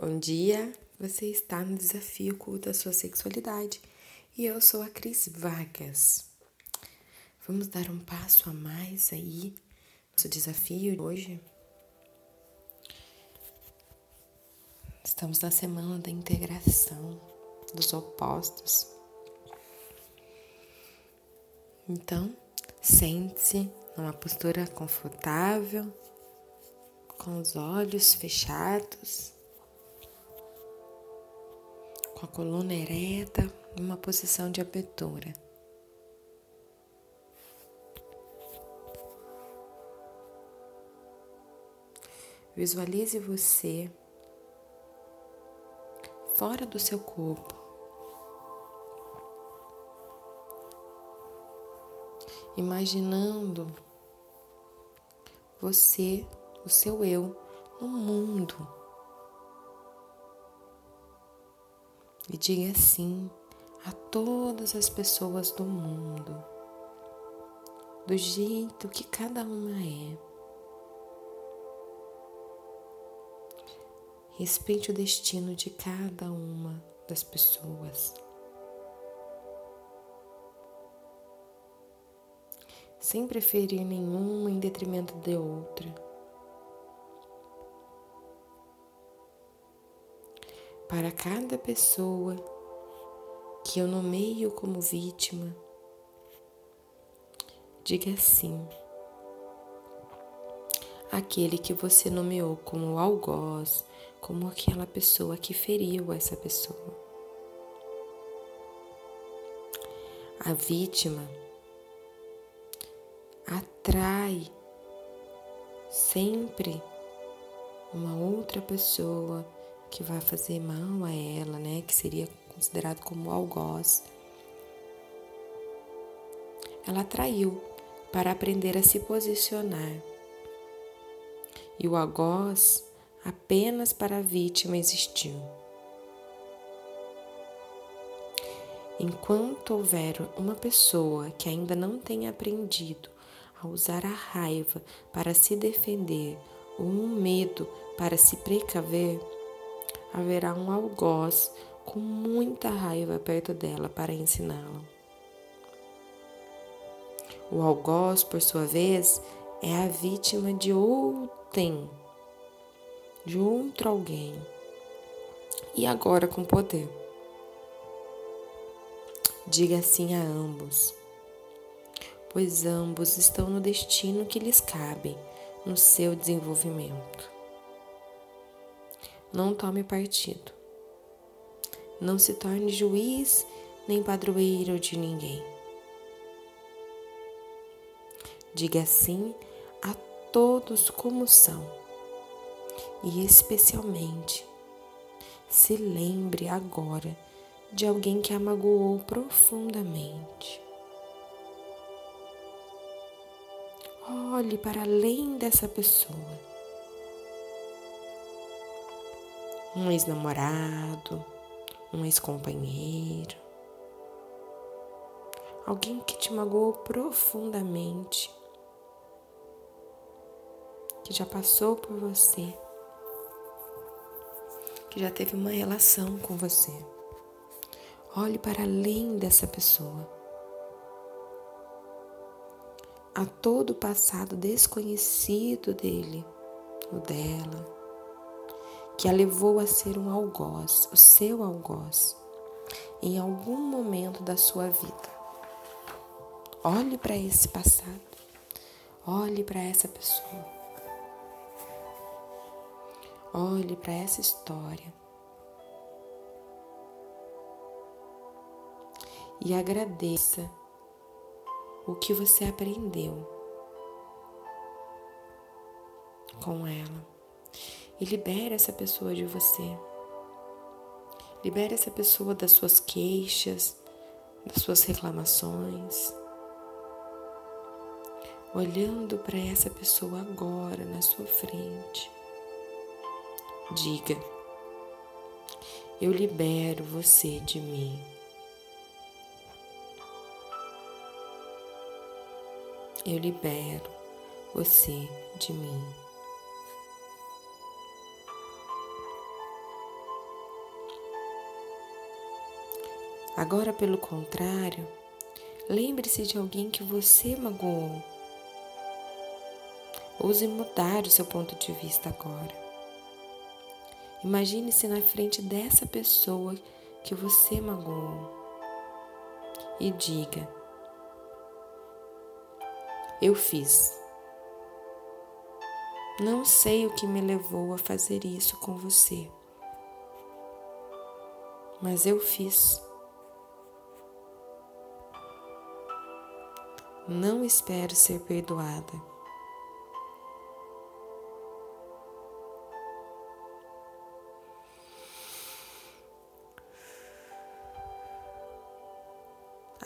Bom dia, você está no desafio culto à sua sexualidade e eu sou a Cris Vargas. Vamos dar um passo a mais aí nosso desafio hoje. Estamos na semana da integração dos opostos. Então, sente-se numa postura confortável, com os olhos fechados com a coluna ereta, uma posição de abertura. Visualize você fora do seu corpo. Imaginando você, o seu eu, no mundo e diga sim a todas as pessoas do mundo, do jeito que cada uma é. Respeite o destino de cada uma das pessoas. Sem preferir nenhuma em detrimento de outra. Para cada pessoa que eu nomeio como vítima, diga sim. Aquele que você nomeou como algoz, como aquela pessoa que feriu essa pessoa. A vítima atrai sempre uma outra pessoa que vai fazer mal a ela, né? Que seria considerado como algoz. Ela traiu para aprender a se posicionar. E o algoz apenas para a vítima existiu. Enquanto houver uma pessoa que ainda não tenha aprendido a usar a raiva para se defender ou um medo para se precaver, haverá um algoz com muita raiva perto dela para ensiná-la. O algoz, por sua vez, é a vítima de outrem, de outro alguém, e agora com poder. Diga assim a ambos, pois ambos estão no destino que lhes cabe no seu desenvolvimento. Não tome partido. Não se torne juiz nem padroeiro de ninguém. Diga sim a todos como são e, especialmente, se lembre agora de alguém que a magoou profundamente. Olhe para além dessa pessoa um ex-namorado, um ex-companheiro, alguém que te magoou profundamente, que já passou por você, que já teve uma relação com você. Olhe para além dessa pessoa. A todo o passado desconhecido dele ou dela que a levou a ser um algoz, o seu algoz, em algum momento da sua vida. Olhe para esse passado, olhe para essa pessoa, olhe para essa história. E agradeça o que você aprendeu com ela e libere essa pessoa de você. Libere essa pessoa das suas queixas, das suas reclamações. Olhando para essa pessoa agora na sua frente, diga: Eu libero você de mim. Eu libero você de mim. Agora, pelo contrário, lembre-se de alguém que você magoou. Ouse mudar o seu ponto de vista agora. Imagine-se na frente dessa pessoa que você magoou e diga: Eu fiz. Não sei o que me levou a fazer isso com você, mas eu fiz. Não espero ser perdoada.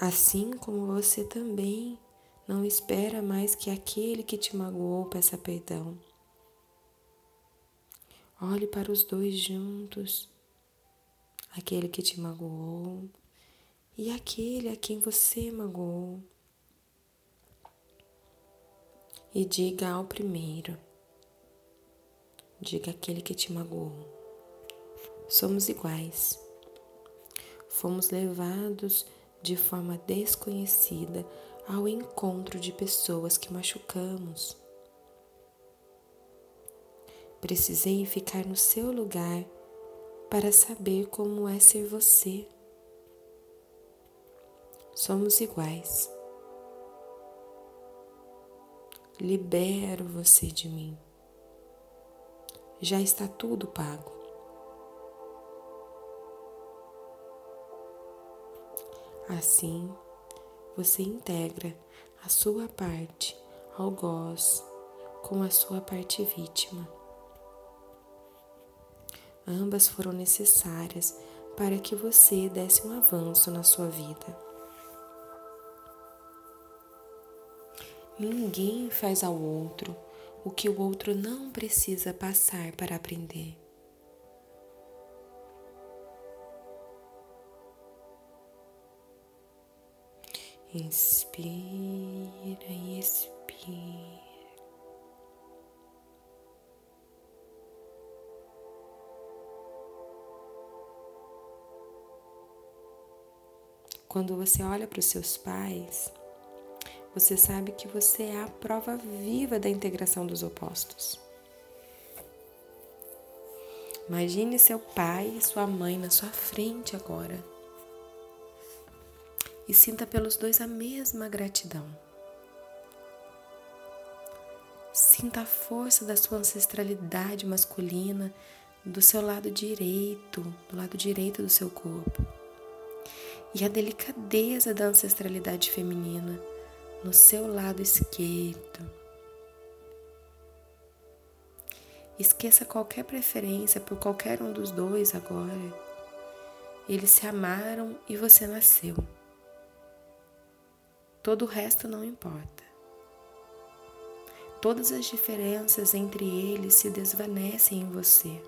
Assim como você também não espera mais que aquele que te magoou peça perdão. Olhe para os dois juntos, aquele que te magoou e aquele a quem você magoou. E diga ao primeiro, diga aquele que te magoou: somos iguais. Fomos levados de forma desconhecida ao encontro de pessoas que machucamos. Precisei ficar no seu lugar para saber como é ser você. Somos iguais. Libero você de mim. Já está tudo pago. Assim, você integra a sua parte algoz com a sua parte vítima. Ambas foram necessárias para que você desse um avanço na sua vida. Ninguém faz ao outro o que o outro não precisa passar para aprender. Inspira e expira. Quando você olha para os seus pais, você sabe que você é a prova viva da integração dos opostos. Imagine seu pai e sua mãe na sua frente agora. E sinta pelos dois a mesma gratidão. Sinta a força da sua ancestralidade masculina do seu lado direito, do lado direito do seu corpo e a delicadeza da ancestralidade feminina no seu lado esquerdo. Esqueça qualquer preferência por qualquer um dos dois agora. Eles se amaram e você nasceu. Todo o resto não importa. Todas as diferenças entre eles se desvanecem em você.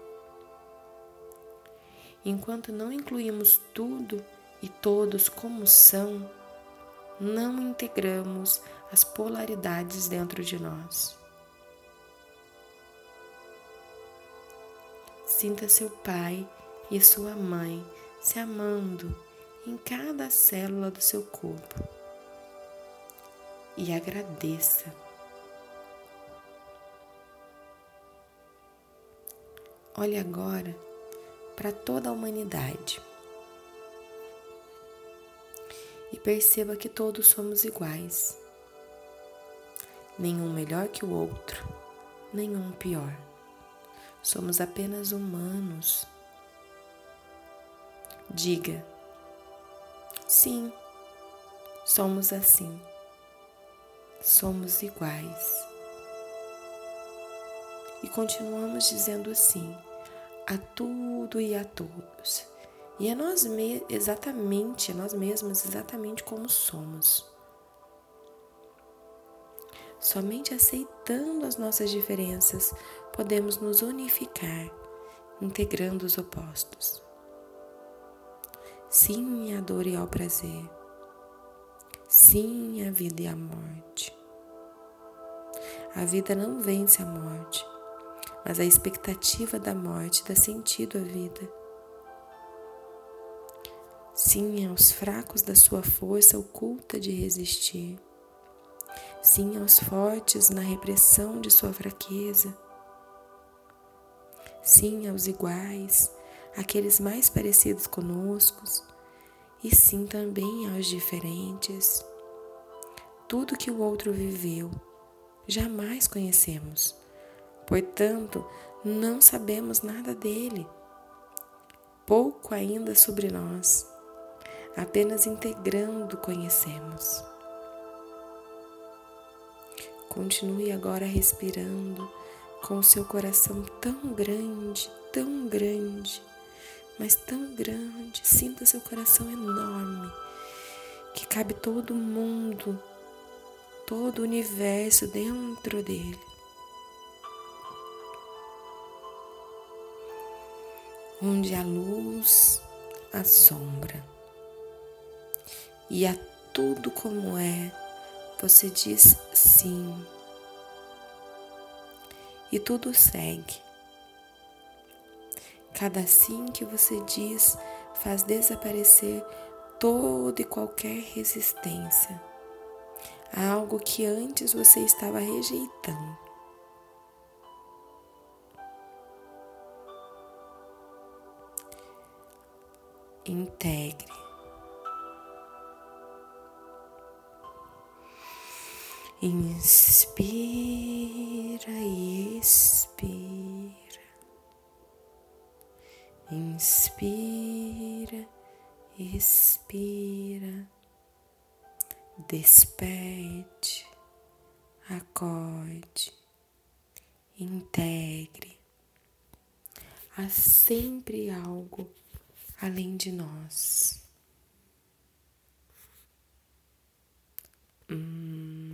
Enquanto não incluímos tudo e todos como são, não integramos as polaridades dentro de nós. Sinta seu pai e sua mãe se amando em cada célula do seu corpo e agradeça. Olhe agora para toda a humanidade perceba que todos somos iguais. Nenhum melhor que o outro, nenhum pior. Somos apenas humanos. Diga: sim, somos assim. Somos iguais. E continuamos dizendo assim a tudo e a todos e é nós exatamente, é nós mesmos exatamente como somos. Somente aceitando as nossas diferenças podemos nos unificar, integrando os opostos. Sim à dor e ao prazer. Sim à vida e à morte. A vida não vence a morte, mas a expectativa da morte dá sentido à vida. Sim aos fracos da sua força oculta de resistir. Sim aos fortes na repressão de sua fraqueza. Sim aos iguais, aqueles mais parecidos conosco, e sim também aos diferentes. Tudo que o outro viveu, jamais conhecemos. Portanto, não sabemos nada dele. Pouco ainda sobre nós. Apenas integrando conhecemos. Continue agora respirando com o seu coração tão grande, tão grande, mas tão grande. Sinta seu coração enorme, que cabe todo mundo, todo o universo dentro dele. Onde a luz, a sombra e a tudo como é, você diz sim. E tudo segue. Cada sim que você diz faz desaparecer toda e qualquer resistência a algo que antes você estava rejeitando. Integre Inspira e expira. Inspira, expira. Desperte, acorde, integre. Há sempre algo além de nós. Hum.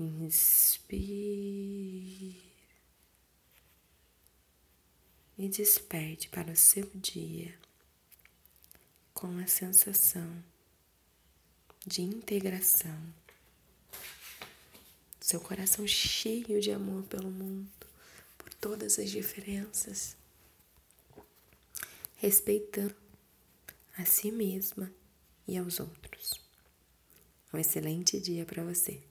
Inspire e desperte para o seu dia com a sensação de integração, seu coração cheio de amor pelo mundo, por todas as diferenças, respeitando a si mesma e aos outros. Um excelente dia para você.